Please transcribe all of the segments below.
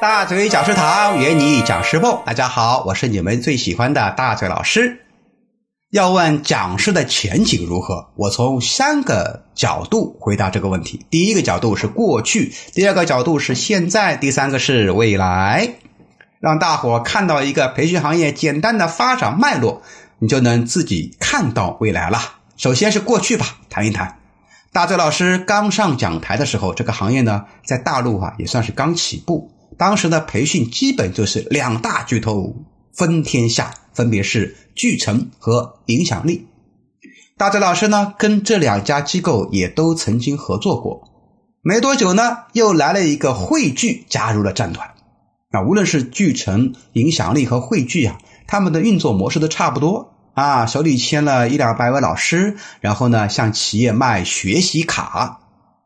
大嘴讲师堂，圆你讲师梦。大家好，我是你们最喜欢的大嘴老师。要问讲师的前景如何，我从三个角度回答这个问题。第一个角度是过去，第二个角度是现在，第三个是未来。让大伙看到一个培训行业简单的发展脉络，你就能自己看到未来了。首先是过去吧，谈一谈。大嘴老师刚上讲台的时候，这个行业呢，在大陆啊也算是刚起步。当时的培训基本就是两大巨头分天下，分别是聚成和影响力。大嘴老师呢，跟这两家机构也都曾经合作过。没多久呢，又来了一个汇聚加入了战团。那，无论是聚成、影响力和汇聚啊，他们的运作模式都差不多啊，手里签了一两百位老师，然后呢，向企业卖学习卡。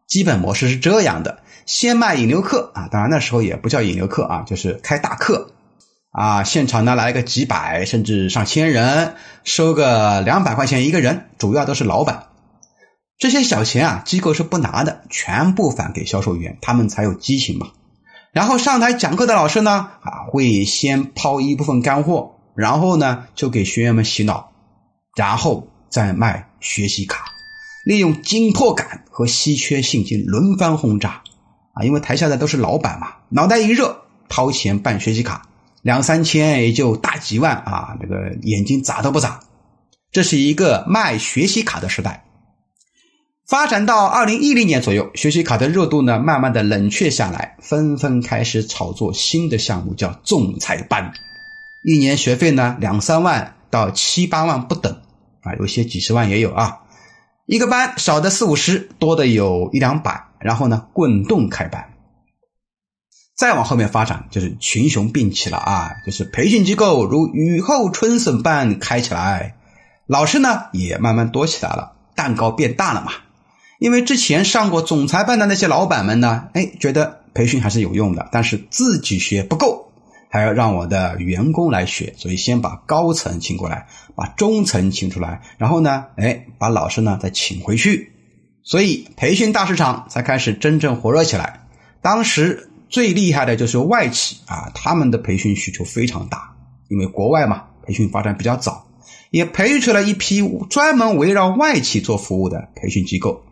基本模式是这样的：先卖引流课啊，当然那时候也不叫引流课啊，就是开大课啊。现场呢来个几百甚至上千人，收个两百块钱一个人，主要都是老板。这些小钱啊，机构是不拿的，全部返给销售员，他们才有激情嘛。然后上台讲课的老师呢，啊，会先抛一部分干货，然后呢就给学员们洗脑，然后再卖学习卡。利用紧迫感和稀缺性进行轮番轰炸，啊，因为台下的都是老板嘛，脑袋一热，掏钱办学习卡，两三千也就大几万啊，那个眼睛眨都不眨。这是一个卖学习卡的时代。发展到二零一零年左右，学习卡的热度呢，慢慢的冷却下来，纷纷开始炒作新的项目，叫仲裁班，一年学费呢两三万到七八万不等，啊，有些几十万也有啊。一个班少的四五十，多的有一两百，然后呢，滚动开班。再往后面发展，就是群雄并起了啊，就是培训机构如雨后春笋般开起来，老师呢也慢慢多起来了，蛋糕变大了嘛。因为之前上过总裁班的那些老板们呢，哎，觉得培训还是有用的，但是自己学不够。还要让我的员工来学，所以先把高层请过来，把中层请出来，然后呢，哎，把老师呢再请回去，所以培训大市场才开始真正火热起来。当时最厉害的就是外企啊，他们的培训需求非常大，因为国外嘛，培训发展比较早，也培育出了一批专门围绕外企做服务的培训机构。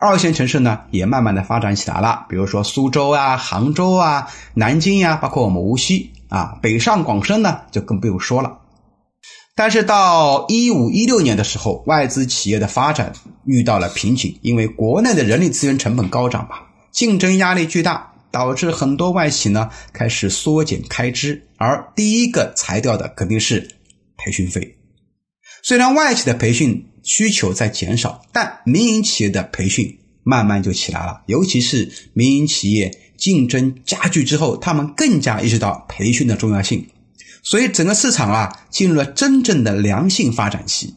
二线城市呢，也慢慢的发展起来了，比如说苏州啊、杭州啊、南京呀，包括我们无锡。啊，北上广深呢就更不用说了。但是到一五一六年的时候，外资企业的发展遇到了瓶颈，因为国内的人力资源成本高涨嘛，竞争压力巨大，导致很多外企呢开始缩减开支，而第一个裁掉的肯定是培训费。虽然外企的培训需求在减少，但民营企业的培训慢慢就起来了，尤其是民营企业。竞争加剧之后，他们更加意识到培训的重要性，所以整个市场啊进入了真正的良性发展期。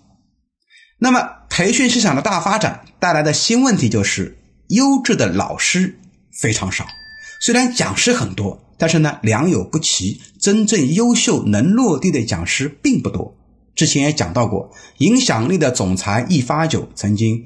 那么，培训市场的大发展带来的新问题就是，优质的老师非常少。虽然讲师很多，但是呢良莠不齐，真正优秀能落地的讲师并不多。之前也讲到过，影响力的总裁易发久曾经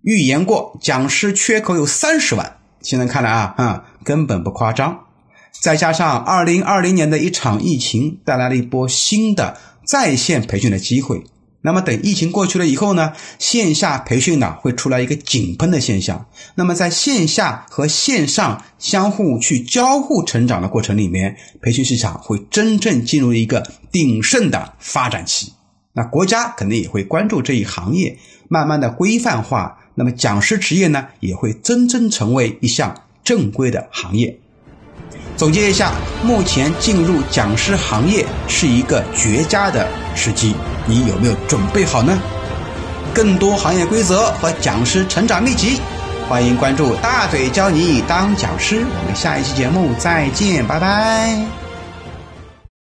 预言过，讲师缺口有三十万。现在看来啊，啊，根本不夸张。再加上二零二零年的一场疫情，带来了一波新的在线培训的机会。那么等疫情过去了以后呢，线下培训呢会出来一个井喷的现象。那么在线下和线上相互去交互成长的过程里面，培训市场会真正进入一个鼎盛的发展期。那国家肯定也会关注这一行业，慢慢的规范化。那么讲师职业呢，也会真正成为一项正规的行业。总结一下，目前进入讲师行业是一个绝佳的时机，你有没有准备好呢？更多行业规则和讲师成长秘籍，欢迎关注大嘴教你当讲师。我们下一期节目再见，拜拜。